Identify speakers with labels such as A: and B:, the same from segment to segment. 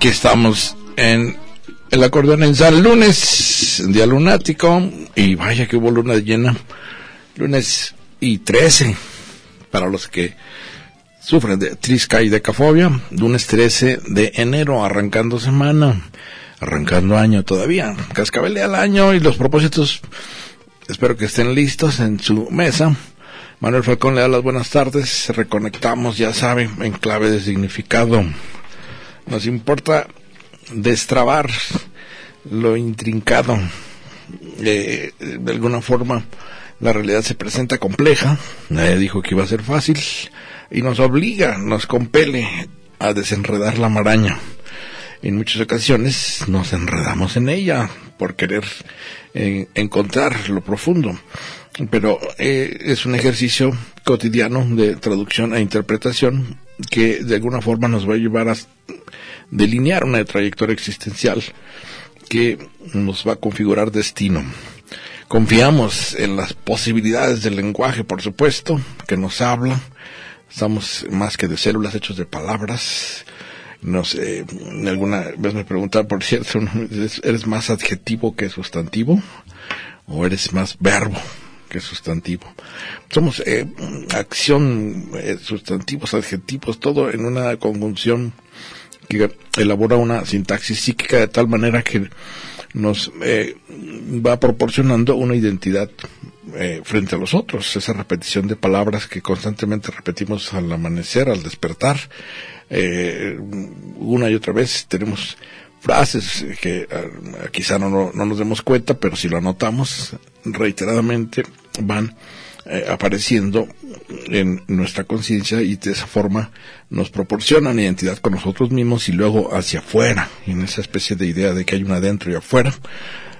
A: Aquí estamos en el acordeón en San Lunes, día lunático, y vaya que hubo luna llena, lunes y 13, para los que sufren de trisca y decafobia, lunes 13 de enero, arrancando semana, arrancando año todavía, cascabelea el año y los propósitos, espero que estén listos en su mesa. Manuel Falcón le da las buenas tardes, reconectamos, ya saben, en clave de significado. Nos importa destrabar lo intrincado. Eh, de alguna forma, la realidad se presenta compleja. Nadie dijo que iba a ser fácil. Y nos obliga, nos compele a desenredar la maraña. En muchas ocasiones nos enredamos en ella por querer eh, encontrar lo profundo. Pero eh, es un ejercicio cotidiano de traducción e interpretación que de alguna forma nos va a llevar a delinear una trayectoria existencial que nos va a configurar destino. Confiamos en las posibilidades del lenguaje, por supuesto, que nos habla. Estamos más que de células hechos de palabras. No sé, alguna vez me preguntaban, por cierto, ¿eres más adjetivo que sustantivo? ¿O eres más verbo que sustantivo? Somos eh, acción, eh, sustantivos, adjetivos, todo en una conjunción que elabora una sintaxis psíquica de tal manera que nos eh, va proporcionando una identidad eh, frente a los otros, esa repetición de palabras que constantemente repetimos al amanecer, al despertar, una y otra vez tenemos frases que quizá no, no, nos demos cuenta, pero si lo anotamos reiteradamente van apareciendo en nuestra conciencia y de esa forma nos proporcionan identidad con nosotros mismos y luego hacia afuera, en esa especie de idea de que hay un adentro y afuera,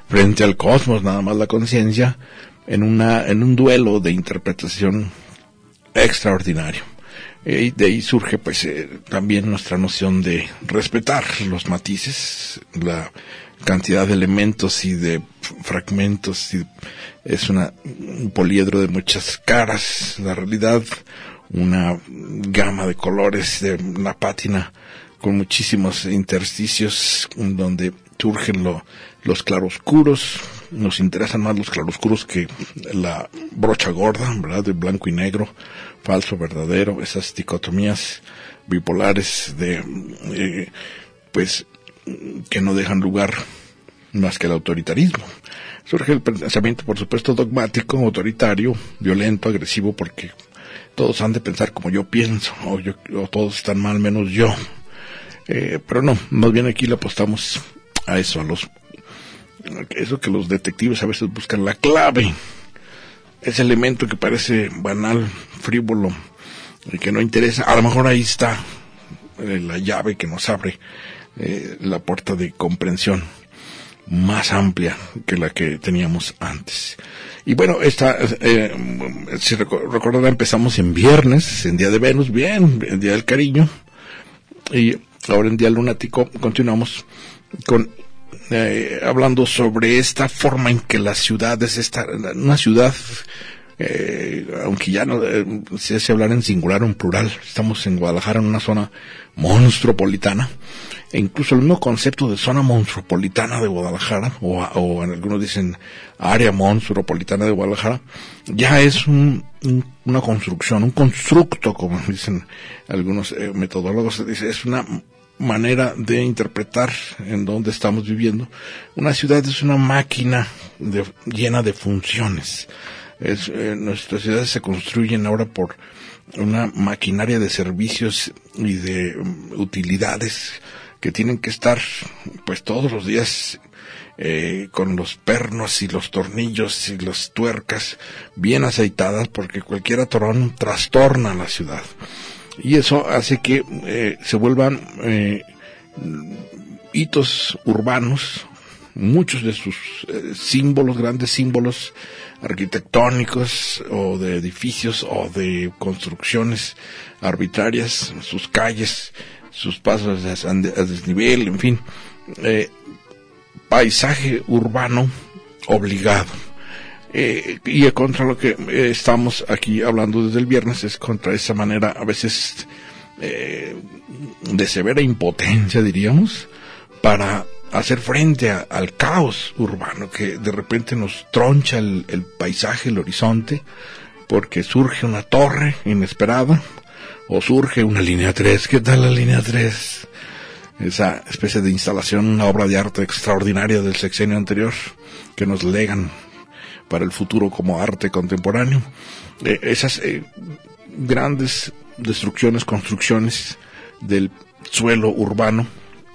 A: frente al cosmos, nada más la conciencia, en, una, en un duelo de interpretación extraordinario. Y de ahí surge pues eh, también nuestra noción de respetar los matices, la cantidad de elementos y de fragmentos y es una, un poliedro de muchas caras, la realidad, una gama de colores de la pátina con muchísimos intersticios donde surgen los claroscuros, nos interesan más los claroscuros que la brocha gorda, ¿verdad? De blanco y negro, falso, verdadero, esas dicotomías bipolares de, eh, pues, que no dejan lugar más que el autoritarismo. Surge el pensamiento, por supuesto, dogmático, autoritario, violento, agresivo, porque todos han de pensar como yo pienso, o, yo, todos están mal menos yo. Eh, pero no, más bien aquí le apostamos a eso, a los, eso que los detectives a veces buscan la clave, ese elemento que parece banal, frívolo, y que no interesa, a lo mejor ahí está eh, la llave que nos abre eh, la puerta de comprensión más amplia que la que teníamos antes. Y bueno, esta, eh, si recordará, empezamos en viernes, en Día de Venus, bien, en Día del Cariño, y ahora en Día Lunático continuamos con eh, hablando sobre esta forma en que la ciudad es esta, una ciudad, eh, aunque ya no eh, se hace hablar en singular o en plural, estamos en Guadalajara en una zona monstruopolitana, e incluso el mismo concepto de zona monstruopolitana de Guadalajara, o, en algunos dicen área monstruopolitana de Guadalajara, ya es una construcción, un constructo, como dicen algunos eh, metodólogos, es una manera de interpretar en dónde estamos viviendo. Una ciudad es una máquina llena de funciones. Es, eh, nuestras ciudades se construyen ahora por una maquinaria de servicios y de um, utilidades que tienen que estar pues todos los días eh, con los pernos y los tornillos y las tuercas bien aceitadas porque cualquier atorón trastorna la ciudad y eso hace que eh, se vuelvan eh, hitos urbanos muchos de sus eh, símbolos, grandes símbolos arquitectónicos o de edificios o de construcciones arbitrarias, sus calles, sus pasos a desnivel, en fin, paisaje urbano obligado. Eh, y contra lo que estamos aquí hablando desde el viernes es contra esa manera a veces de severa impotencia, diríamos, para hacer frente al caos urbano que de repente nos troncha el, paisaje, el horizonte, porque surge una torre inesperada o surge una línea 3. ¿Qué tal la línea 3? Esa especie de instalación, una obra de arte extraordinaria del sexenio anterior que nos legan para el futuro como arte contemporáneo. Eh, esas eh, grandes destrucciones, construcciones del suelo urbano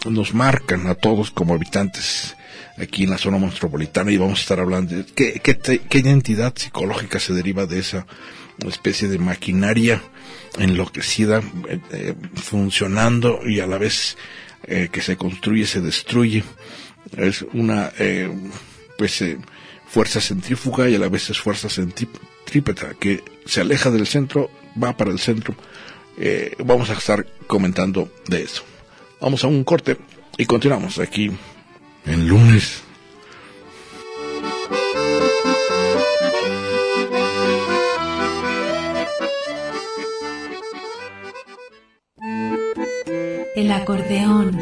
A: nos marcan a todos como habitantes aquí en la zona metropolitana y vamos a estar hablando de qué, qué, identidad psicológica se deriva de esa especie de maquinaria enloquecida, eh, eh, funcionando y a la vez eh, que se construye, se destruye. Es una pues fuerza centrífuga y a la vez es fuerza centrípeta que se aleja del centro, va para el centro. vamos a estar comentando de eso. Vamos a un corte y continuamos aquí en lunes.
B: El acordeón.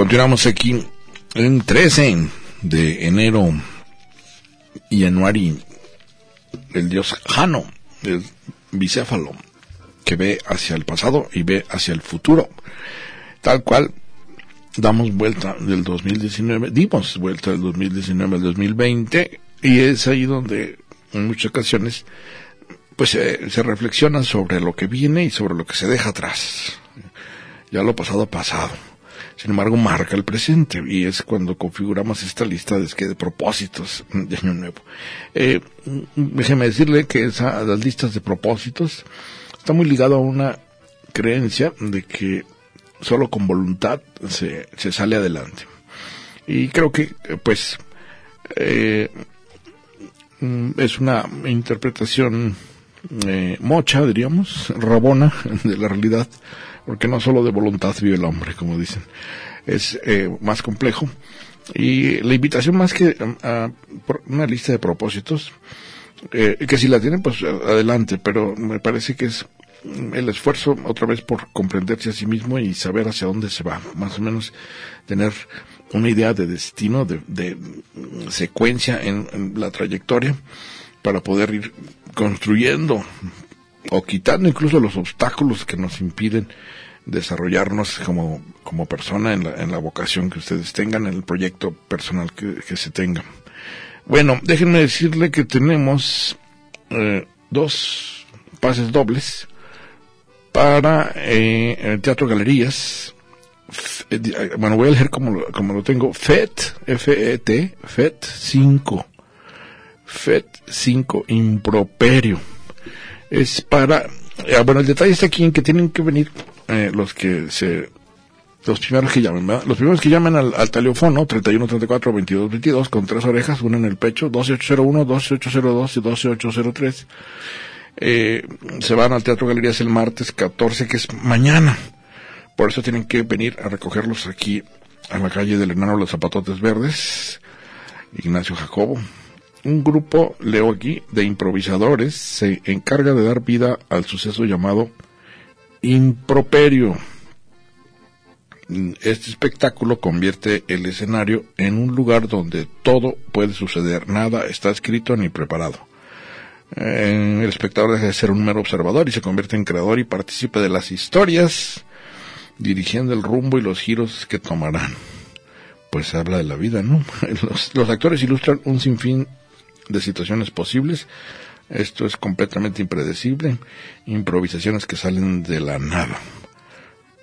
A: Continuamos aquí en 13 de enero y Januari, el dios Jano, el bicéfalo, que ve hacia el pasado y ve hacia el futuro. Tal cual damos vuelta del 2019, dimos vuelta del 2019 al 2020 y es ahí donde en muchas ocasiones pues se reflexiona sobre lo que viene y sobre lo que se deja atrás. Ya lo pasado pasado sin embargo marca el presente y es cuando configuramos esta lista de, propósitos de año nuevo. Eh, déjeme decirle que esa, las listas de propósitos está muy ligado a una creencia de que solo con voluntad se, se sale adelante. Y creo que, pues, eh, es una interpretación eh, mocha, diríamos, rabona de la realidad porque no solo de voluntad vive el hombre, como dicen, es eh, más complejo. Y la invitación más que a, una lista de propósitos, eh, que si la tienen, pues adelante, pero me parece que es el esfuerzo otra vez por comprenderse a sí mismo y saber hacia dónde se va, más o menos tener una idea de destino, de, secuencia en la trayectoria para poder ir construyendo o quitando incluso los obstáculos que nos impiden desarrollarnos como, como persona en la, en la vocación que ustedes tengan, en el proyecto personal que, se tenga. Bueno, déjenme decirle que tenemos eh, dos pases dobles para eh, el Teatro Galerías. Eh, bueno, voy a leer como como lo tengo. FET, F-E-T, FET 5. FET 5, improperio es para, eh, bueno, el detalle está aquí en que tienen que venir eh, los que se, los primeros que llamen, ¿verdad? Los primeros que llamen al, al teléfono 31 34 22 22 con tres orejas, una en el pecho, 12801, 12802 y 12803. Eh, se van al Teatro Galerías el martes 14, que es mañana. Por eso tienen que venir a recogerlos aquí a la calle del Enano Los Zapatotes Verdes, Ignacio Jacobo. Un grupo, leo de improvisadores se encarga de dar vida al suceso llamado Improperio. Este espectáculo convierte el escenario en un lugar donde todo puede suceder, nada está escrito ni preparado. el espectador deja de ser un mero observador y se convierte en creador y participa de las historias, dirigiendo el rumbo y los giros que tomarán. Pues habla de la vida, ¿no? Los actores ilustran un sinfín de situaciones posibles. Esto es completamente impredecible. Improvisaciones que salen de la nada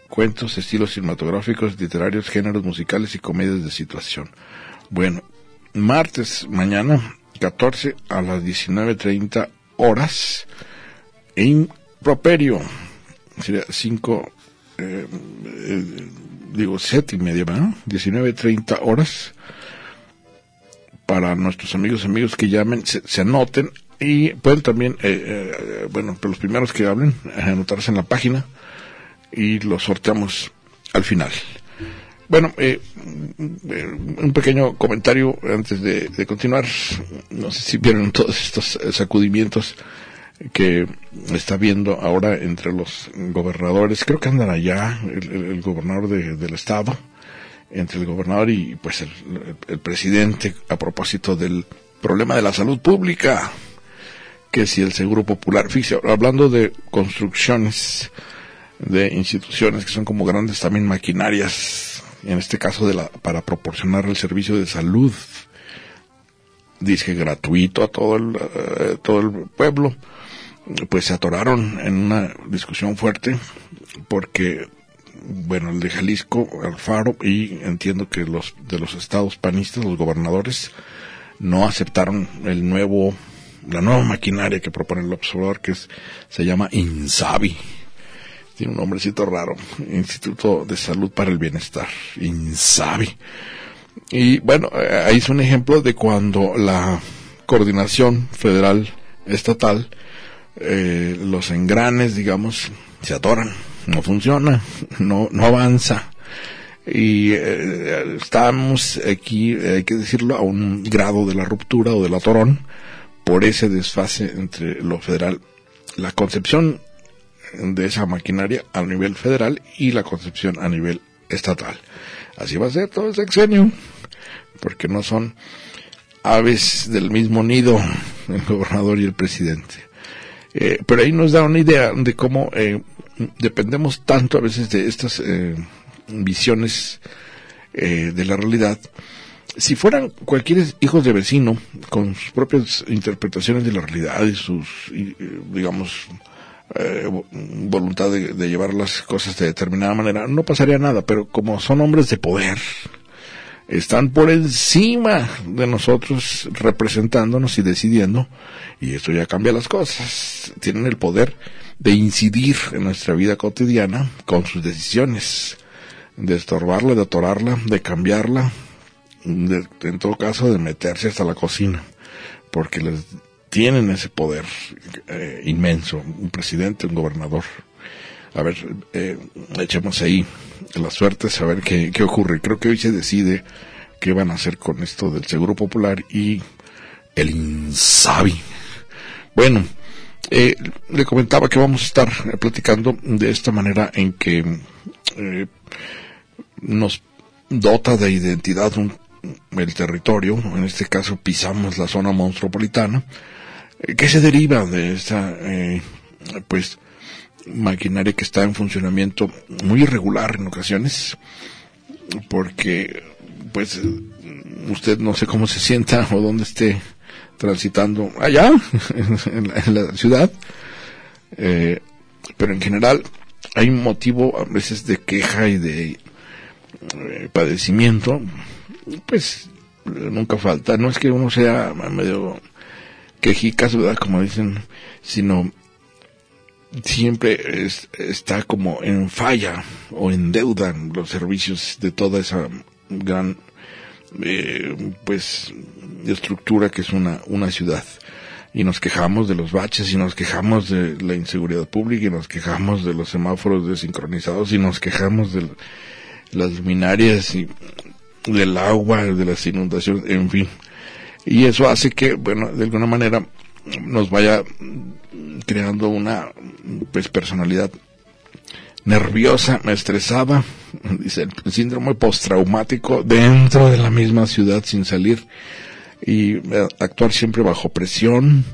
A: cuentos, estilos cinematográficos, literarios, géneros musicales y comedias de situación. Bueno, martes mañana, 14 a las 19.30 horas, en Properio, sería 5, eh, eh, digo, 7 y media, ¿verdad? 19.30 horas, para nuestros amigos amigos que llamen, se, anoten y pueden también, eh, eh bueno, para los primeros que hablen, anotarse en la página y lo sorteamos al final. Bueno, eh, un pequeño comentario antes de, continuar. No sé si vieron todos estos sacudimientos que está viendo ahora entre los gobernadores. Creo que andan allá, el, gobernador del estado, entre el gobernador y pues el, presidente a propósito del problema de la salud pública. Que si el Seguro Popular, fíjese, hablando de construcciones, de instituciones que son como grandes también maquinarias, en este caso de la, para proporcionar el servicio de salud, dice gratuito a todo el, eh, todo el pueblo, pues se atoraron en una discusión fuerte porque bueno, el de Jalisco, Alfaro, y entiendo que los de los estados panistas, los gobernadores, no aceptaron el nuevo, la nueva maquinaria que propone el observador, que se llama INSABI, tiene un nombrecito raro, Instituto de Salud para el Bienestar, INSABI. Y bueno, eh, ahí es un ejemplo de cuando la coordinación federal estatal, eh, los engranes, digamos, se atoran, no funciona, no, no avanza. Y eh, estamos aquí, hay que decirlo, a un grado de la ruptura o del atorón por ese desfase entre lo federal. La concepción de esa maquinaria a nivel federal y la concepción a nivel estatal. Así va a ser todo el sexenio, porque no son aves del mismo nido el gobernador y el presidente. Eh, pero ahí nos da una idea de cómo eh, dependemos tanto a veces de estas eh, visiones de la realidad. Si fueran cualquier hijos de vecino con sus propias interpretaciones de la realidad y sus, digamos, eh, voluntad de, llevar las cosas de determinada manera, no pasaría nada, pero como son hombres de poder, están por encima de nosotros representándonos y decidiendo, y esto ya cambia las cosas, tienen el poder de incidir en nuestra vida cotidiana con sus decisiones, de estorbarla, de atorarla, de cambiarla, en todo caso de meterse hasta la cocina, porque les tienen ese poder eh, inmenso, un presidente, un gobernador. A ver, eh, echemos ahí la suerte, a ver qué, qué ocurre. Creo que hoy se decide qué van a hacer con esto del Seguro Popular y el INSABI. Bueno, eh, le comentaba que vamos a estar platicando de esta manera en que eh, nos dota de identidad un, el territorio, en este caso pisamos la zona monstropolitana, ¿Qué se deriva de esta, eh, pues, maquinaria que está en funcionamiento muy irregular en ocasiones? Porque, pues, usted no sé cómo se sienta o dónde esté transitando allá, en, la, ciudad, eh, pero en general hay motivo a veces de queja y de eh, padecimiento, pues nunca falta. No es que uno sea medio quejicas, ¿verdad? Como dicen, sino siempre está como en falla o en deuda los servicios de toda esa gran eh, pues estructura que es una, una ciudad y nos quejamos de los baches y nos quejamos de la inseguridad pública y nos quejamos de los semáforos desincronizados y nos quejamos de las luminarias y del agua, de las inundaciones, en fin. Y eso hace que, bueno, de alguna manera nos vaya creando una pues personalidad nerviosa, estresada, dice el síndrome postraumático dentro de la misma ciudad sin salir y eh, actuar siempre bajo presión,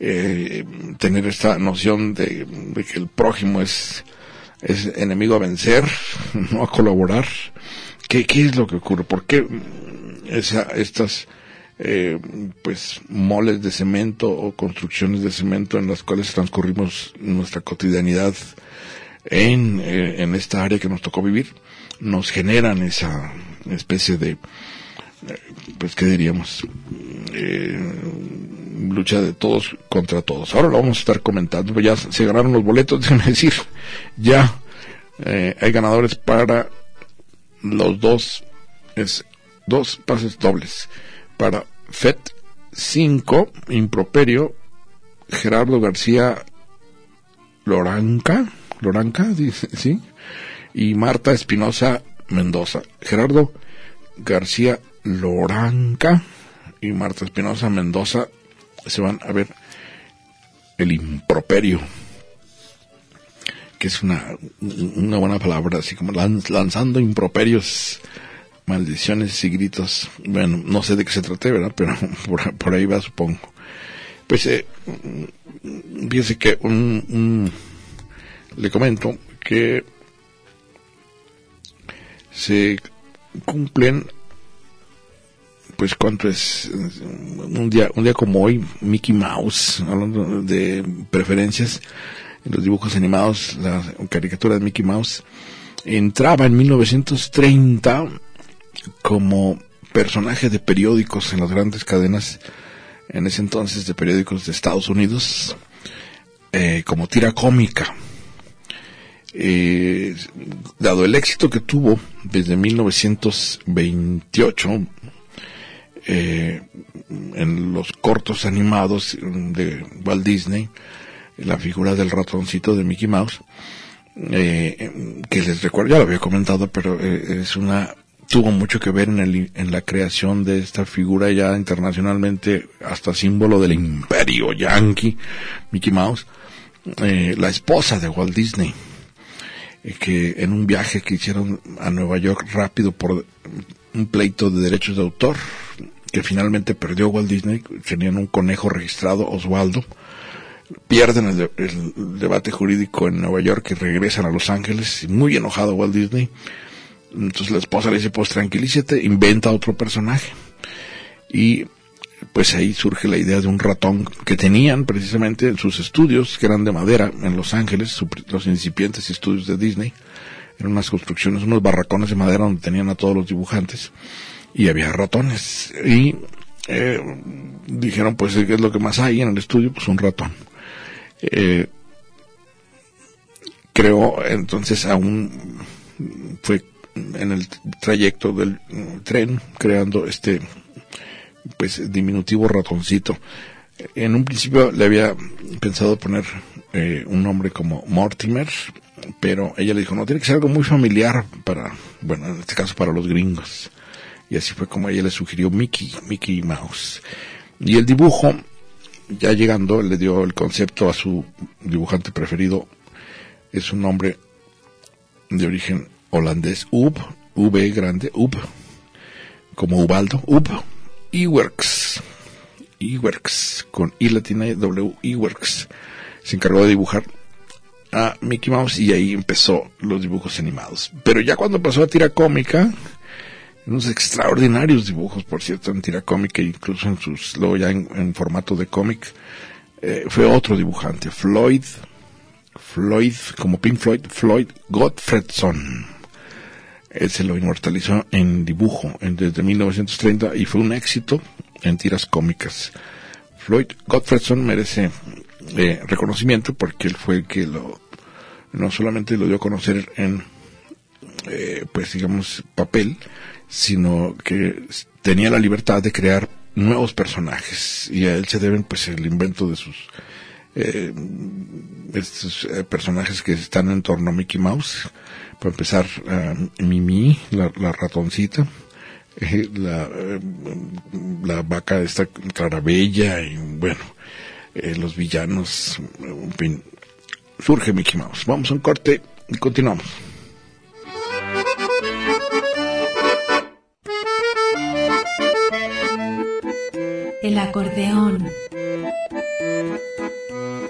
A: eh, tener esta noción de, que el prójimo es, enemigo a vencer, no a colaborar. ¿Qué, qué es lo que ocurre? ¿Por qué esa, estas eh, pues moles de cemento o construcciones de cemento en las cuales transcurrimos nuestra cotidianidad en, eh, en esta área que nos tocó vivir nos generan esa especie de pues qué diríamos eh, lucha de todos contra todos. Ahora lo vamos a estar comentando ya se ganaron los boletos déjenme decir. Ya eh, hay ganadores para los dos es dos pases dobles para FET 5 Improperio Gerardo García Loranca Loranca dice sí y Marta Espinosa Mendoza. Gerardo García Loranca y Marta Espinosa Mendoza se van a ver el improperio, que es una, una buena palabra, así como lanzando improperios, maldiciones y gritos. Bueno, no sé de qué se trate, ¿verdad? Pero por, ahí va, supongo. Pues, eh, fíjese que un, le comento que se cumplen pues cuánto es un día un día como hoy Mickey Mouse hablando de preferencias en los dibujos animados la caricatura de Mickey Mouse entraba en 1930 como personaje de periódicos en las grandes cadenas en ese entonces de periódicos de Estados Unidos eh, como tira cómica. Eh, dado el éxito que tuvo desde 1928 eh, en los cortos animados de Walt Disney, la figura del ratoncito de Mickey Mouse, eh, que les recuerdo, ya lo había comentado, pero eh, es una tuvo mucho que ver en, el, en la creación de esta figura ya internacionalmente hasta símbolo del imperio yankee, Mickey Mouse, la esposa de Walt Disney, que en un viaje que hicieron a Nueva York rápido por un pleito de derechos de autor, que finalmente perdió Walt Disney, tenían un conejo registrado, Oswaldo, pierden el, debate jurídico en Nueva York y regresan a Los Ángeles, muy enojado Walt Disney. Entonces la esposa le dice, pues tranquilízate, inventa otro personaje. Y pues ahí surge la idea de un ratón que tenían precisamente en sus estudios, que eran de madera en Los Ángeles, los incipientes estudios de Disney, eran unas construcciones, unos barracones de madera donde tenían a todos los dibujantes y había ratones. Y eh, dijeron, pues, ¿qué es lo que más hay en el estudio? Pues un ratón. Eh, creó, entonces, aún fue en el trayecto del tren creando este, pues, diminutivo ratoncito. En un principio le había pensado poner eh, un nombre como Mortimer, pero ella le dijo, no, tiene que ser algo muy familiar para, bueno, en este caso para los gringos. Y así fue como ella le sugirió Mickey, Mickey Mouse. Y el dibujo, ya llegando, le dio el concepto a su dibujante preferido. Es un nombre de origen holandés, Ub, V grande, Ub, como Ubaldo, Ub, Ewerks, Ewerks, con I latina W. Se encargó de dibujar a Mickey Mouse y ahí empezó los dibujos animados. Pero ya cuando pasó a tira cómica, unos extraordinarios dibujos, por cierto, en tira cómica, incluso en sus, luego ya en, formato de cómic, eh, fue otro dibujante, Floyd, Floyd, como Pink Floyd, Floyd Gottfredson. Él se lo inmortalizó en dibujo desde 1930 y fue un éxito en tiras cómicas. Floyd Gottfredson merece eh, reconocimiento porque él fue el que lo, no solamente lo dio a conocer en, eh, pues digamos, papel, sino que tenía la libertad de crear nuevos personajes y a él se deben pues el invento de sus eh, eh, personajes que están en torno a Mickey Mouse. Para empezar, eh, Mimi, la, ratoncita, eh, la, eh, la vaca esta Clarabella y bueno, los villanos, surge Mickey Mouse. Vamos a un corte y continuamos.
B: El acordeón.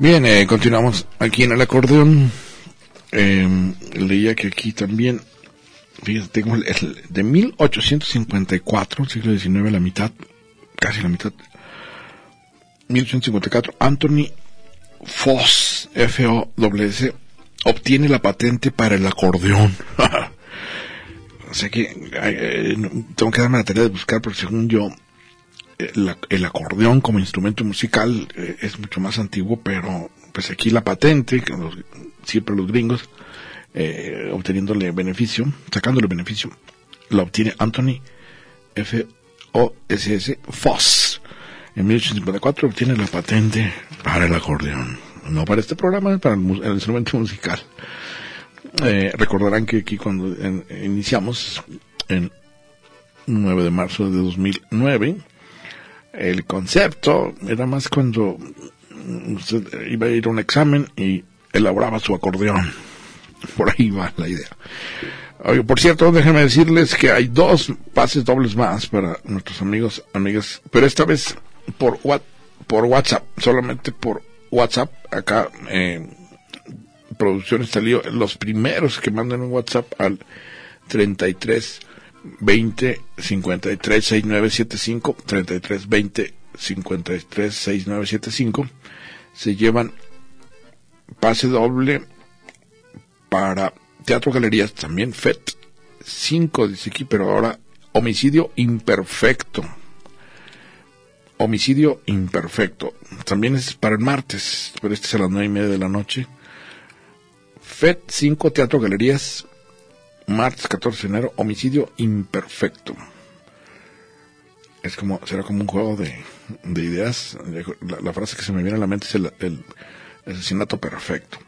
A: Bien, eh, continuamos aquí en el acordeón. Eh, leía que aquí también, fíjate, tengo el, el de 1854, siglo XIX, la mitad, casi la mitad. 1854, Anthony Foss, F-O-S, obtiene la patente para el acordeón. o sea que eh, tengo que darme la tarea de buscar, porque según yo, el, el, acordeón como instrumento musical eh, es mucho más antiguo, pero pues aquí la patente, siempre los gringos, eh, obteniéndole beneficio, sacándole beneficio, la obtiene Anthony F. O. S. S. Foss. En 1854 obtiene la patente para el acordeón. No para este programa, para el, el instrumento musical. Eh, recordarán que aquí cuando iniciamos, en 9 de marzo de 2009, el concepto era más cuando usted iba a ir a un examen y elaboraba su acordeón. Por ahí va la idea. Oye, por cierto, déjenme decirles que hay dos pases dobles más para nuestros amigos, amigas, pero esta vez por, por WhatsApp, solamente por WhatsApp. Acá, eh, Producciones salió los primeros que mandan un WhatsApp al 33 20 53 6975 33 20 53 6975 se llevan pase doble para Teatro Galerías también FET 5 dice aquí pero ahora homicidio imperfecto. Homicidio imperfecto. También es para el martes pero este es a las nueve y media de la noche. FET 5 Teatro Galerías martes 14 de enero, homicidio imperfecto. Es como, será como un juego de, de ideas. La, frase que se me viene a la mente es el, el, asesinato perfecto.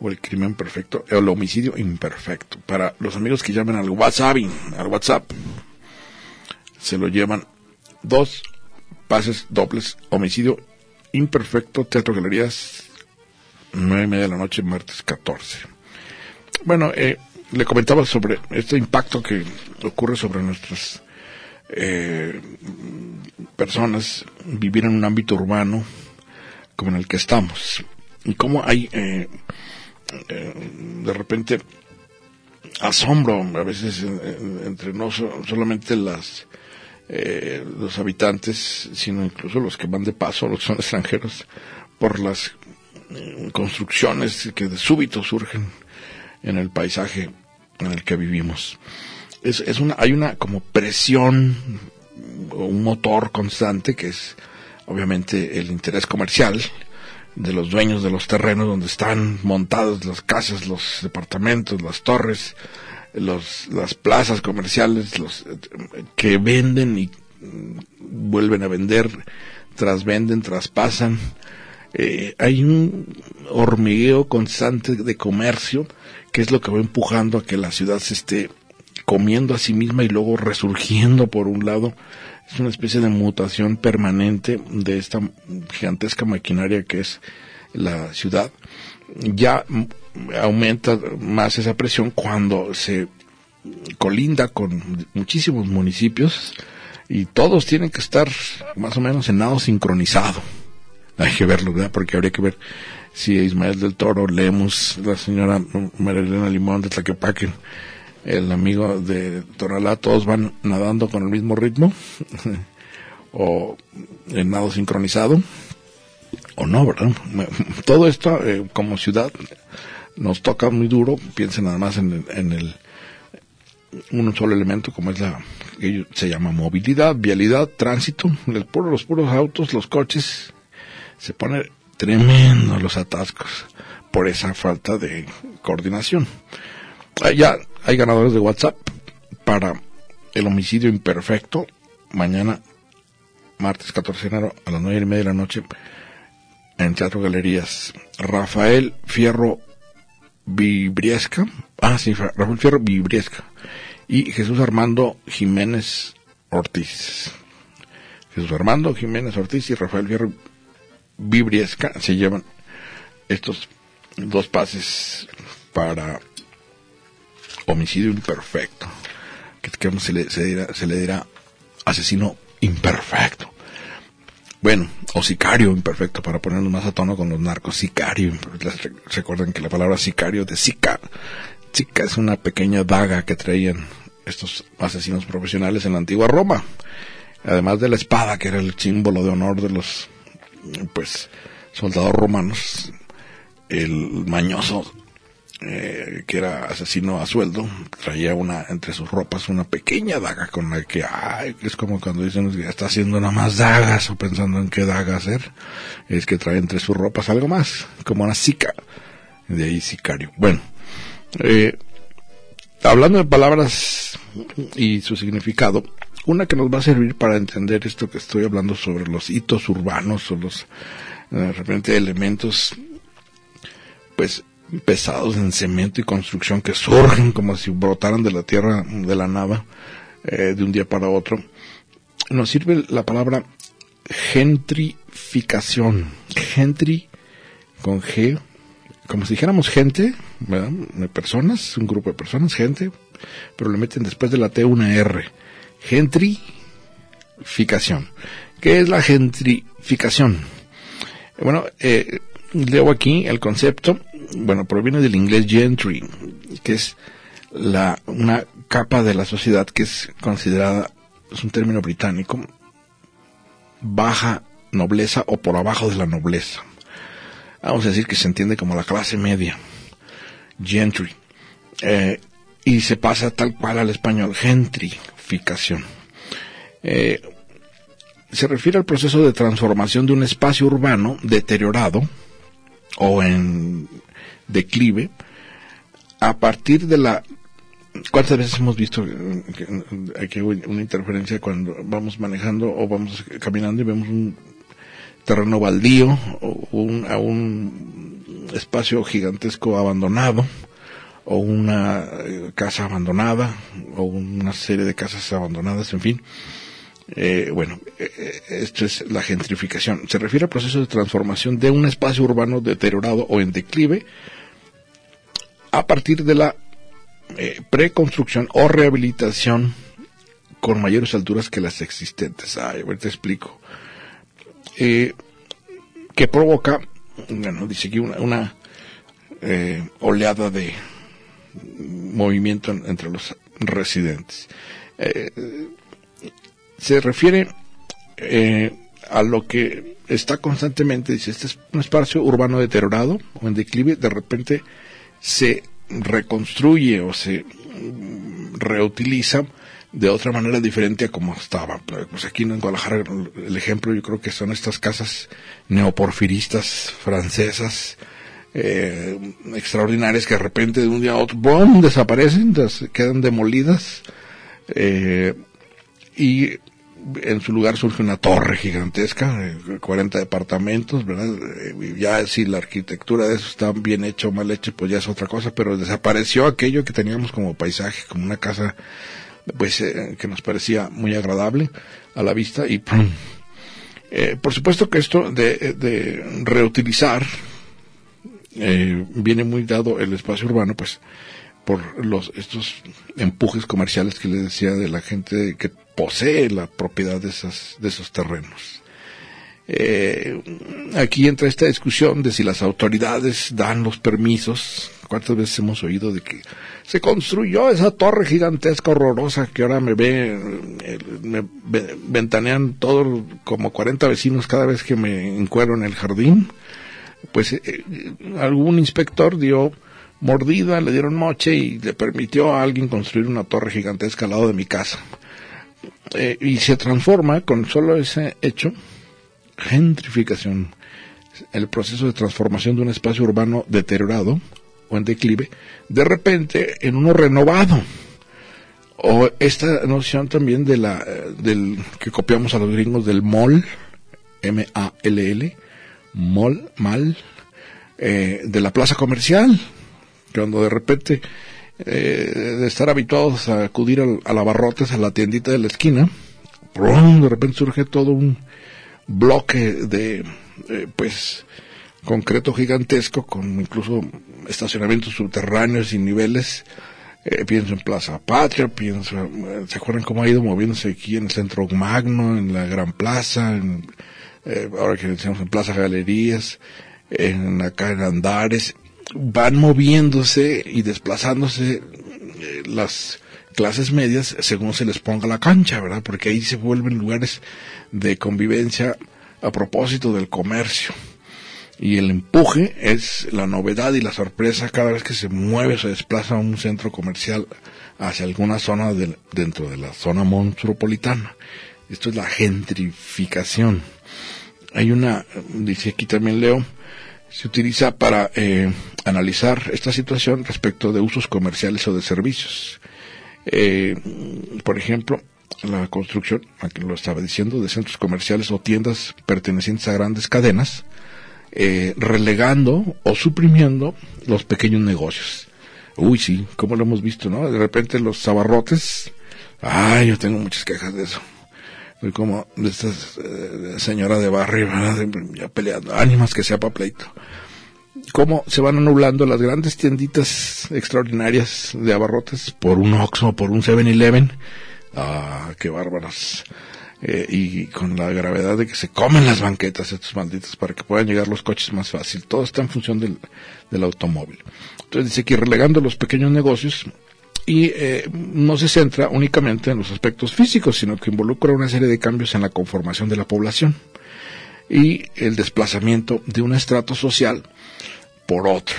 A: O el crimen perfecto. O el homicidio imperfecto. Para los amigos que llamen al WhatsApp, al WhatsApp, se lo llevan dos pases dobles. Homicidio imperfecto, Teatro Galerías, nueve y media de la noche, martes 14. Bueno, eh, le comentaba sobre este impacto que ocurre sobre nuestras eh, personas vivir en un ámbito urbano como en el que estamos. Y cómo hay eh, eh, de repente asombro a veces entre no solamente las los habitantes sino incluso los que van de paso los que son extranjeros por las construcciones que de súbito surgen en el paisaje en el que vivimos. Es, es una, hay una como presión, un motor constante que es obviamente el interés comercial de los dueños de los terrenos donde están montadas las casas, los departamentos, las torres, los, las plazas comerciales, los que venden y vuelven a vender, trasvenden, traspasan. Eh, hay un hormigueo constante de comercio que es lo que va empujando a que la ciudad se esté comiendo a sí misma y luego resurgiendo por un lado. Es una especie de mutación permanente de esta gigantesca maquinaria que es la ciudad. Ya aumenta más esa presión cuando se colinda con muchísimos municipios y todos tienen que estar más o menos en nado sincronizado. Hay que verlo, ¿verdad? Porque habría que ver si Ismael del Toro, Lemus, la señora Marilena Limón de Tlaquepaque, el amigo de Tonalá, todos van nadando con el mismo ritmo o en nado sincronizado o no, ¿verdad? Todo esto eh, como ciudad nos toca muy duro, piensen nada más en, en el un solo elemento como es la que se llama movilidad, vialidad, tránsito, el puro, los puros autos, los coches, se pone tremendo los atascos por esa falta de coordinación. Ah, ya hay ganadores de WhatsApp para el homicidio imperfecto mañana martes 14 de enero a las nueve y media de la noche en Teatro Galerías. Rafael Fierro Vibriesca, ah sí, Rafael Fierro Vibriesca y Jesús Armando Jiménez Ortiz. Jesús Armando Jiménez Ortiz y Rafael Fierro Vibriesca se llevan estos dos pases para homicidio imperfecto. Que, se, le, se, dirá, se le dirá asesino imperfecto. Bueno, o sicario imperfecto, para ponernos más a tono con los narcos. Sicario. Recuerden que la palabra sicario de sica, sica es una pequeña daga que traían estos asesinos profesionales en la antigua Roma. Además de la espada, que era el símbolo de honor de los, pues, soldados romanos, el mañoso eh, que era asesino a sueldo, traía una entre sus ropas una pequeña daga con la que, ay, es como cuando dicen que está haciendo nada más dagas o pensando en qué daga hacer, es que trae entre sus ropas algo más, como una sica, de ahí sicario. Bueno, eh, hablando de palabras y su significado, una que nos va a servir para entender esto que estoy hablando sobre los hitos urbanos o los eh, repente elementos pues pesados en cemento y construcción que surgen como si brotaran de la tierra, de la nada, eh, de un día para otro. Nos sirve la palabra gentrificación. Gentri con G, como si dijéramos gente, ¿verdad? personas, un grupo de personas, gente, pero le meten después de la T una R. Gentrificación. ¿Qué es la gentrificación? Bueno, eh, leo aquí el concepto bueno, proviene del inglés gentry, que es la, una capa de la sociedad que es considerada, es un término británico, baja nobleza o por abajo de la nobleza. Vamos a decir que se entiende como la clase media, gentry. Eh, y se pasa tal cual al español, Eh, se refiere al proceso de transformación de un espacio urbano deteriorado o en declive a partir de la ¿Cuántas veces hemos visto que, una interferencia cuando vamos manejando o vamos caminando y vemos un terreno baldío o un, a un espacio gigantesco abandonado o una eh, casa abandonada o una serie de casas abandonadas, en fin? Eh, bueno, eh, esto es la gentrificación. Se refiere al proceso de transformación de un espacio urbano deteriorado o en declive a partir de la eh, preconstrucción o rehabilitación con mayores alturas que las existentes. Ay, a ver, te explico. Que provoca, bueno, dice aquí una, eh, oleada de movimiento entre los residentes. se refiere a lo que está constantemente, dice, este es un espacio urbano deteriorado o en declive, de repente se reconstruye o se reutiliza de otra manera diferente a como estaba. Pues aquí en Guadalajara el ejemplo yo creo que son estas casas neoporfiristas francesas eh, extraordinarias que de repente de un día a otro desaparecen, quedan demolidas eh, y en su lugar surge una torre gigantesca, 40 departamentos, ¿verdad? Eh, ya si la arquitectura de eso está bien hecha o mal hecha, pues ya es otra cosa, pero desapareció aquello que teníamos como paisaje, como una casa, pues, eh, que nos parecía muy agradable a la vista y eh, por supuesto que esto de, de reutilizar viene muy dado el espacio urbano, pues, por los estos empujes comerciales que les decía de la gente que posee la propiedad de, esas, de esos terrenos. Eh, aquí entra esta discusión de si las autoridades dan los permisos. ¿Cuántas veces hemos oído de que se construyó esa torre gigantesca horrorosa que ahora me ve, eh, me ventanean todos como 40 vecinos cada vez que me encuentro en el jardín? Pues eh, algún inspector dio mordida, le dieron moche y le permitió a alguien construir una torre gigantesca al lado de mi casa. y se transforma con solo ese hecho gentrificación, el proceso de transformación de un espacio urbano deteriorado o en declive, de repente en uno renovado. O esta noción también de la, del que copiamos a los gringos del mall, M-A-L-L, mall, mal, eh, de la plaza comercial, cuando de repente, eh, de estar habituados a acudir al, a barrotes, a la tiendita de la esquina, de repente surge todo un, bloque de, eh, pues, concreto gigantesco, con incluso estacionamientos subterráneos y niveles. Pienso en Plaza Patria, pienso, ¿se acuerdan cómo ha ido moviéndose aquí en el centro Magno, en la Gran Plaza, en, ahora que decimos en Plaza Galerías, en acá en Andares? Van moviéndose y desplazándose las clases medias según se les ponga la cancha, ¿verdad? Porque ahí se vuelven lugares de convivencia a propósito del comercio. Y el empuje es la novedad y la sorpresa cada vez que se mueve, se desplaza un centro comercial hacia alguna zona dentro de la zona metropolitana. Esto es la gentrificación. Hay una, dice aquí también Leo, se utiliza para eh, analizar esta situación respecto de usos comerciales o de servicios. Eh, por ejemplo, la construcción, aquí lo estaba diciendo, de centros comerciales o tiendas pertenecientes a grandes cadenas, eh, relegando o suprimiendo los pequeños negocios. Uy, sí, como lo hemos visto, ¿no? De repente los abarrotes, ay, yo tengo muchas quejas de eso. Soy como de esta eh, señora de barrio, ya peleando, ánimas que sea para pleito cómo se van anublando las grandes tienditas extraordinarias de abarrotes por un Oxxo, por un 7-Eleven. Ah, qué bárbaros. Eh, y con la gravedad de que se comen las banquetas estos malditos para que puedan llegar los coches más fácil. Todo está en función del, del automóvil. Entonces dice que relegando los pequeños negocios y eh, no se centra únicamente en los aspectos físicos, sino que involucra una serie de cambios en la conformación de la población y el desplazamiento de un estrato social por otro.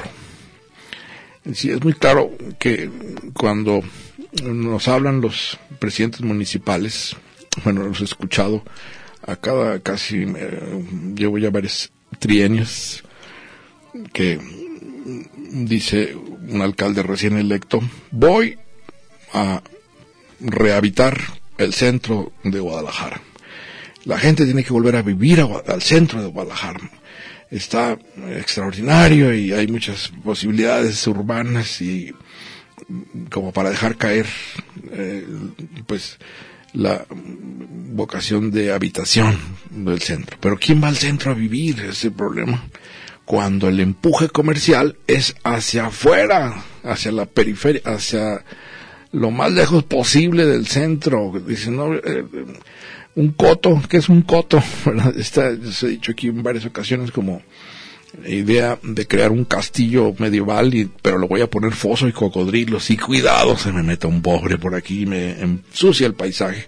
A: Sí, es muy claro que cuando nos hablan los presidentes municipales, bueno, los he escuchado a cada casi, eh, llevo ya varios trienios, que dice un alcalde recién electo, voy a rehabilitar el centro de Guadalajara. La gente tiene que volver a vivir al centro de Guadalajara está extraordinario y hay muchas posibilidades urbanas y como para dejar caer eh, pues la vocación de habitación del centro. Pero ¿quién va al centro a vivir? Ese problema. Cuando el empuje comercial es hacia afuera, hacia la periferia, hacia lo más lejos posible del centro. Dicen, no, eh, un coto, que es un coto? Está, se ha dicho aquí en varias ocasiones como idea de crear un castillo medieval, y, pero lo voy a poner foso y cocodrilos, y cuidado, se me meta un pobre por aquí y me ensucia el paisaje.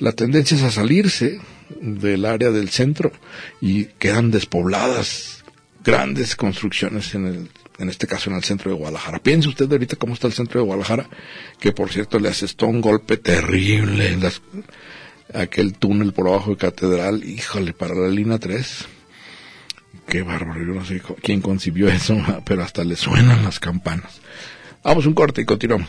A: La tendencia es a salirse del área del centro y quedan despobladas grandes construcciones en el en este caso en el centro de Guadalajara. Piense usted ahorita cómo está el centro de Guadalajara, que por cierto le asestó un golpe terrible en las aquel túnel por abajo de Catedral, híjole, para la línea 3. Qué bárbaro, yo no sé quién concibió eso, pero hasta le suenan las campanas. Vamos un corte y continuamos.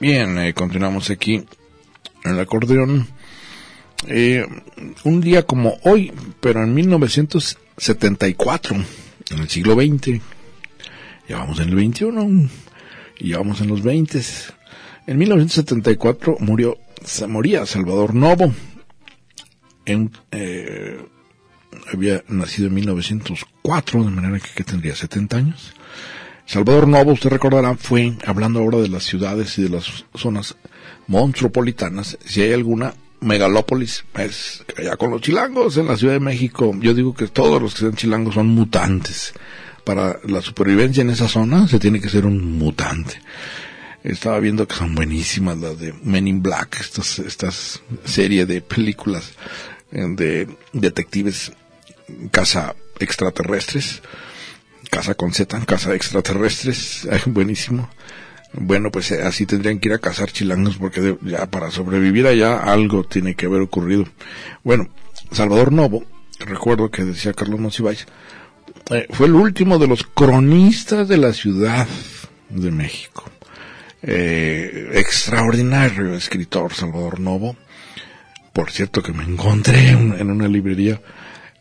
A: Bien, eh, continuamos aquí en el acordeón. Eh, un día como hoy, pero en 1974, en el siglo XX, ya vamos en el 21 y ya vamos en los 20. En 1974 murió, moría Salvador Novo. En, eh, había nacido en 1904, de manera que, tendría 70 años. Salvador Novo, usted recordará, fue, hablando ahora de las ciudades y de las zonas monstruopolitanas, si hay alguna megalópolis, es allá con los chilangos en la Ciudad de México. Yo digo que todos los que sean chilangos son mutantes. Para la supervivencia en esa zona se tiene que ser un mutante. Estaba viendo que son buenísimas las de Men in Black, estas, estas serie de películas de detectives casa extraterrestres casa con Z, casa extraterrestres, buenísimo. Bueno, pues eh, así tendrían que ir a cazar chilangos porque ya para sobrevivir allá algo tiene que haber ocurrido. Bueno, Salvador Novo, recuerdo que decía Carlos Monsiváis, eh, fue el último de los cronistas de la Ciudad de México. Eh, extraordinario escritor Salvador Novo. Por cierto que me encontré en una librería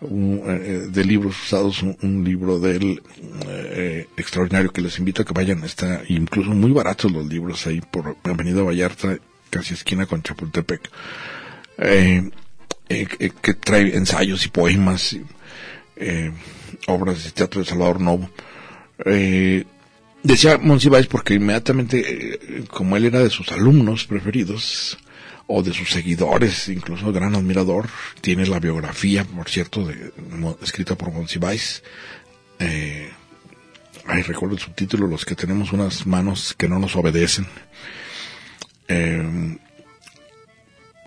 A: un, eh, de libros usados, un, libro del eh, extraordinario que les invito a que vayan. Está incluso muy baratos los libros ahí por Avenida Vallarta, casi esquina con Chapultepec. Eh, que trae ensayos y poemas, obras de teatro de Salvador Novo. decía Monsiváis porque inmediatamente, como él era de sus alumnos preferidos, o de sus seguidores, incluso gran admirador. Tiene la biografía, por cierto, de, escrita por Monsiváis. Eh, ay, recuerdo el subtítulo, los que tenemos unas manos que no nos obedecen. Eh,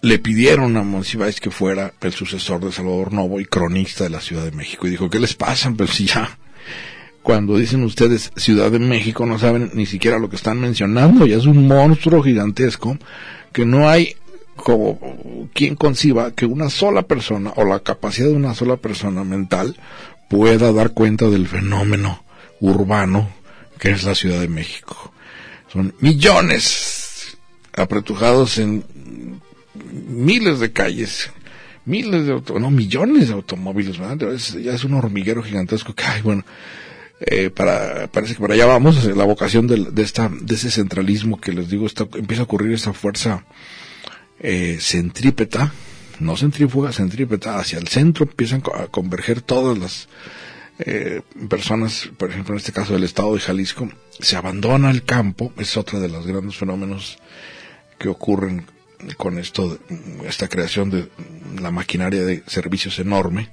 A: le pidieron a Monsiváis que fuera el sucesor de Salvador Novo y cronista de la Ciudad de México. Y dijo, ¿qué les pasa? Pero si ya, cuando dicen ustedes Ciudad de México, no saben ni siquiera lo que están mencionando. Ya es un monstruo gigantesco que no hay como quien conciba que una sola persona o la capacidad de una sola persona mental pueda dar cuenta del fenómeno urbano que es la Ciudad de México. Son millones apretujados en miles de calles, miles de no millones de automóviles, ya es un hormiguero gigantesco que hay, bueno, eh, para, parece que para allá vamos, la vocación de, de, esta, de ese centralismo que les digo, empieza a ocurrir esta fuerza eh, centrípeta, no centrífuga, centrípeta, hacia el centro empiezan a converger todas las eh, personas, por ejemplo en este caso del estado de Jalisco, se abandona el campo, es otro de los grandes fenómenos que ocurren con esto, esta creación de la maquinaria de servicios enorme,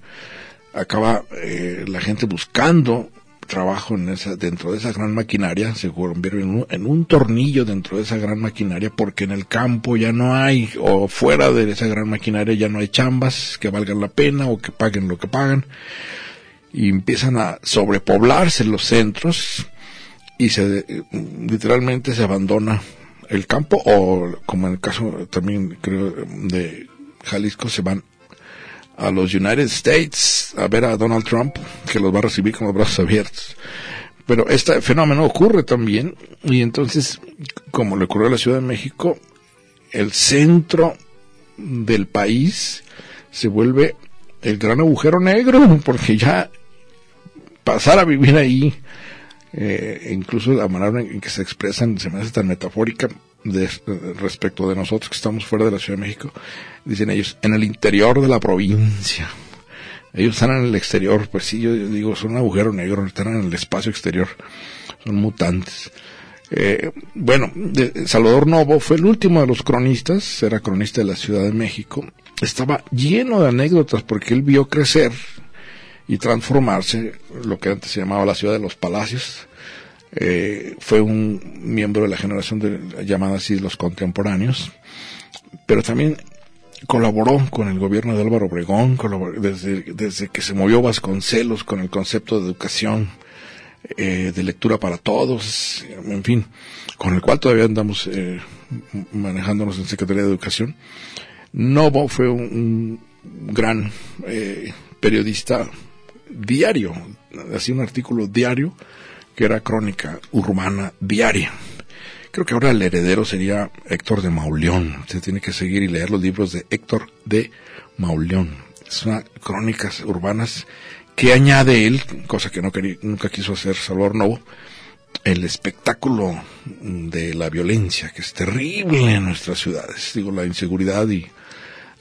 A: acaba eh, la gente buscando trabajo en esa, dentro de esa gran maquinaria, se convierte en un, tornillo dentro de esa gran maquinaria, porque en el campo ya no hay, o fuera de esa gran maquinaria ya no hay chambas que valgan la pena o que paguen lo que pagan, y empiezan a sobrepoblarse los centros y se literalmente se abandona el campo o como en el caso también creo de Jalisco se van a los United States a ver a Donald Trump, que los va a recibir con los brazos abiertos. Pero este fenómeno ocurre también, y entonces, como le ocurrió a la Ciudad de México, el centro del país se vuelve el gran agujero negro, porque ya pasar a vivir ahí, eh, incluso la manera en que se expresan se me hace tan metafórica, de, respecto de nosotros que estamos fuera de la Ciudad de México, dicen ellos, en el interior de la provincia. Ellos están en el exterior, pues sí, yo digo, son un agujero negro, están en el espacio exterior, son mutantes. Eh, bueno, Salvador Novo fue el último de los cronistas, era cronista de la Ciudad de México, estaba lleno de anécdotas porque él vio crecer y transformarse lo que antes se llamaba la ciudad de los palacios, eh, fue un miembro de la generación de, llamada así los contemporáneos, pero también colaboró con el gobierno de Álvaro Obregón, desde, que se movió Vasconcelos con el concepto de educación, eh, de lectura para todos, en fin, con el cual todavía andamos eh, manejándonos en Secretaría de Educación. Novo fue un, gran eh, periodista diario, hacía un artículo diario que era crónica urbana diaria. Creo que ahora el heredero sería Héctor de Mauleón. Se tiene que seguir y leer los libros de Héctor de Mauleón. Son crónicas urbanas que añade él, cosa que no nunca quiso hacer Salvador Novo, el espectáculo de la violencia, que es terrible en nuestras ciudades. Digo, la inseguridad y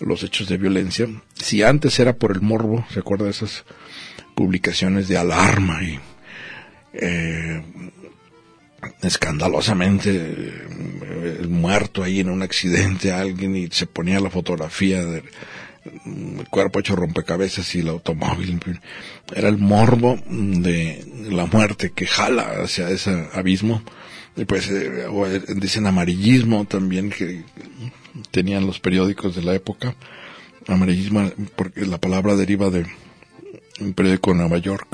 A: los hechos de violencia. Si antes era por el morbo, ¿se acuerda de esas publicaciones de alarma y eh, escandalosamente eh, muerto ahí en un accidente alguien y se ponía la fotografía del cuerpo hecho rompecabezas y el automóvil era el morbo de la muerte que jala hacia ese abismo. Y pues eh, dicen amarillismo también que tenían los periódicos de la época. Amarillismo porque la palabra deriva de un periódico de Nueva York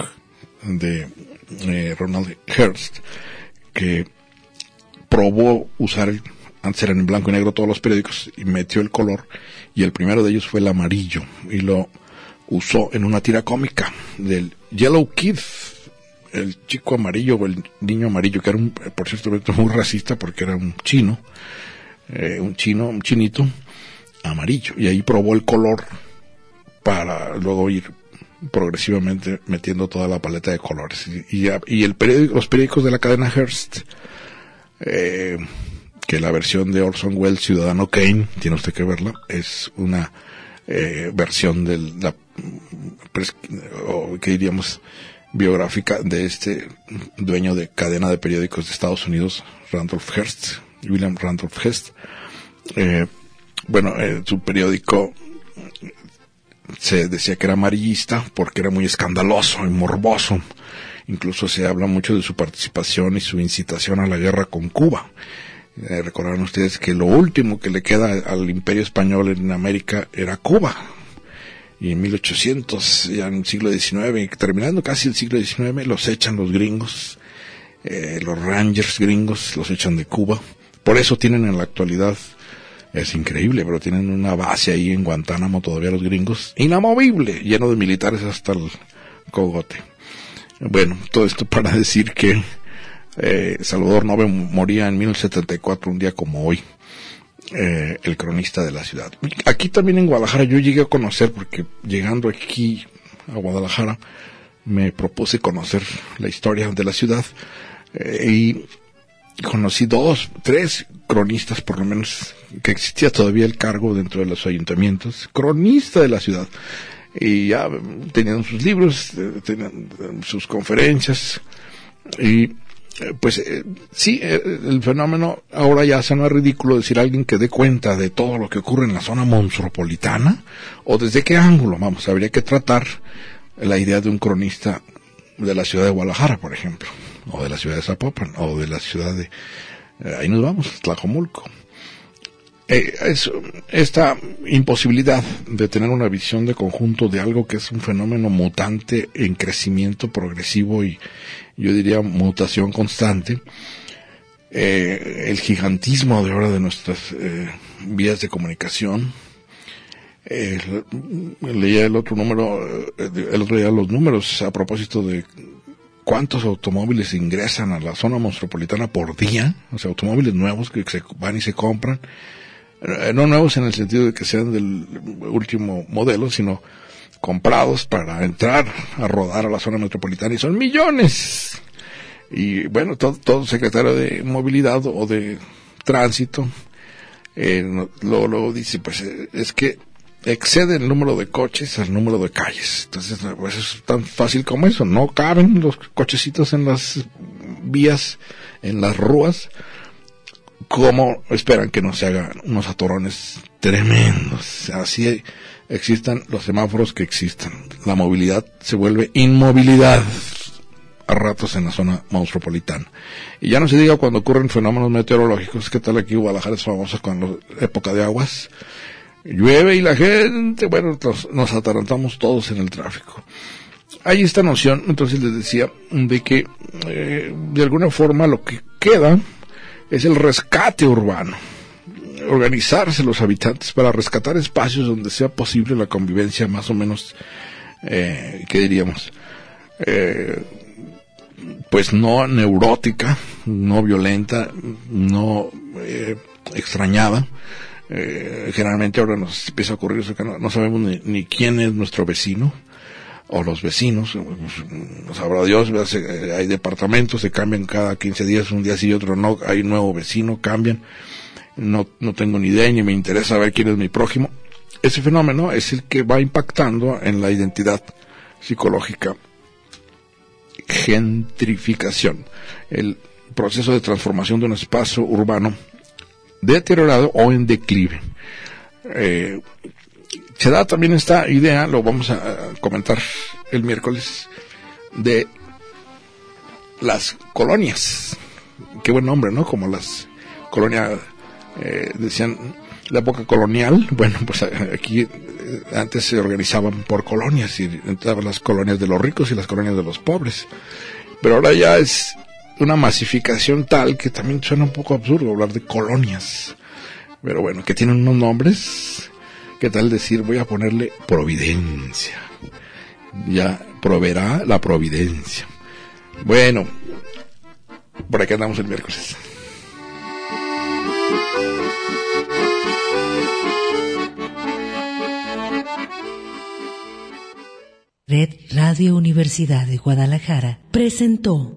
A: de eh, Ronald Hearst que probó usar, antes eran en blanco y negro todos los periódicos, y metió el color, y el primero de ellos fue el amarillo, y lo usó en una tira cómica del Yellow Kid, el chico amarillo o el niño amarillo, que era un, por cierto, muy racista porque era un chino, eh, un chino, un chinito amarillo, y ahí probó el color para luego ir progresivamente metiendo toda la paleta de colores. Y, y el periódico, los periódicos de la cadena Hearst, eh, que la versión de Orson Welles, Ciudadano Kane, tiene usted que verla, es una eh, versión de la, o que diríamos, biográfica de este dueño de cadena de periódicos de Estados Unidos, Randolph Hearst, William Randolph Hearst. Eh, bueno, su periódico se decía que era amarillista porque era muy escandaloso y morboso. Incluso se habla mucho de su participación y su incitación a la guerra con Cuba. Eh, recordarán ustedes que lo último que le queda al imperio español en América era Cuba. Y en 1800, ya en el siglo XIX, terminando casi el siglo XIX, los echan los gringos, eh, los rangers gringos los echan de Cuba. Por eso tienen en la actualidad es increíble, pero tienen una base ahí en Guantánamo todavía los gringos, inamovible, lleno de militares hasta el cogote. Bueno, todo esto para decir que eh, Salvador Nove moría en 1974, un día como hoy, eh, el cronista de la ciudad. Aquí también en Guadalajara yo llegué a conocer, porque llegando aquí a Guadalajara, me propuse conocer la historia de la ciudad eh, y conocí dos, tres cronistas por lo menos, que existía todavía el cargo dentro de los ayuntamientos, cronista de la ciudad. Y ya tenían sus libros, eh, tenían eh, sus conferencias. Y eh, pues sí, el fenómeno ahora ya se no es ridículo decir a alguien que dé cuenta de todo lo que ocurre en la zona monstruopolitana o desde qué ángulo, vamos, habría que tratar la idea de un cronista de la ciudad de Guadalajara, por ejemplo o de la ciudad de Zapopan, o de la ciudad de... Eh, ahí nos vamos, Tlajomulco. Eh, es, esta imposibilidad de tener una visión de conjunto de algo que es un fenómeno mutante en crecimiento progresivo y yo diría mutación constante, eh, el gigantismo de ahora de nuestras vías de comunicación, leía el otro número, el otro día los números a propósito de cuántos automóviles ingresan a la zona metropolitana por día, o sea, automóviles nuevos que se van y se compran, eh, no nuevos en el sentido de que sean del último modelo, sino comprados para entrar a rodar a la zona metropolitana. Y son millones. Y bueno, todo, secretario de movilidad o de tránsito eh, luego dice, pues eh, es que excede el número de coches al número de calles. Entonces, pues es tan fácil como eso. No caben los cochecitos en las vías, en las rúas, como esperan que no se hagan unos atorones tremendos. Así existan los semáforos que existan. La movilidad se vuelve inmovilidad a ratos en la zona metropolitana. Y ya no se diga cuando ocurren fenómenos meteorológicos, ¿qué tal aquí Guadalajara es famosa con la época de aguas? Llueve y la gente, bueno, nos, atarantamos todos en el tráfico. Hay esta noción, entonces les decía, de que eh, de alguna forma lo que queda es el rescate urbano. organizarse los habitantes para rescatar espacios donde sea posible la convivencia más o menos, eh, ¿qué diríamos? Eh, pues no neurótica, no violenta, no eh, extrañada. Eh, generalmente ahora nos empieza a ocurrir eso que no, sabemos ni, ni, quién es nuestro vecino o los vecinos. Sabrá Dios, eh, hay departamentos, se cambian cada 15 días, un día sí y otro no, hay nuevo vecino, cambian. No, no tengo ni idea ni me interesa saber quién es mi prójimo. Ese fenómeno es el que va impactando en la identidad psicológica gentrificación, el proceso de transformación de un espacio urbano deteriorado o en declive. Eh, se da también esta idea, lo vamos a comentar el miércoles, de las colonias. Qué buen nombre, ¿no? Como las colonias, eh, decían, la época colonial, bueno, pues aquí eh, antes se organizaban por colonias y entraban las colonias de los ricos y las colonias de los pobres. Pero ahora ya es una masificación tal que también suena un poco absurdo hablar de colonias. Pero bueno, que tienen unos nombres. ¿Qué tal decir? Voy a ponerle providencia. Ya proveerá la providencia. Bueno, por aquí andamos el miércoles.
C: Red Radio Universidad de Guadalajara presentó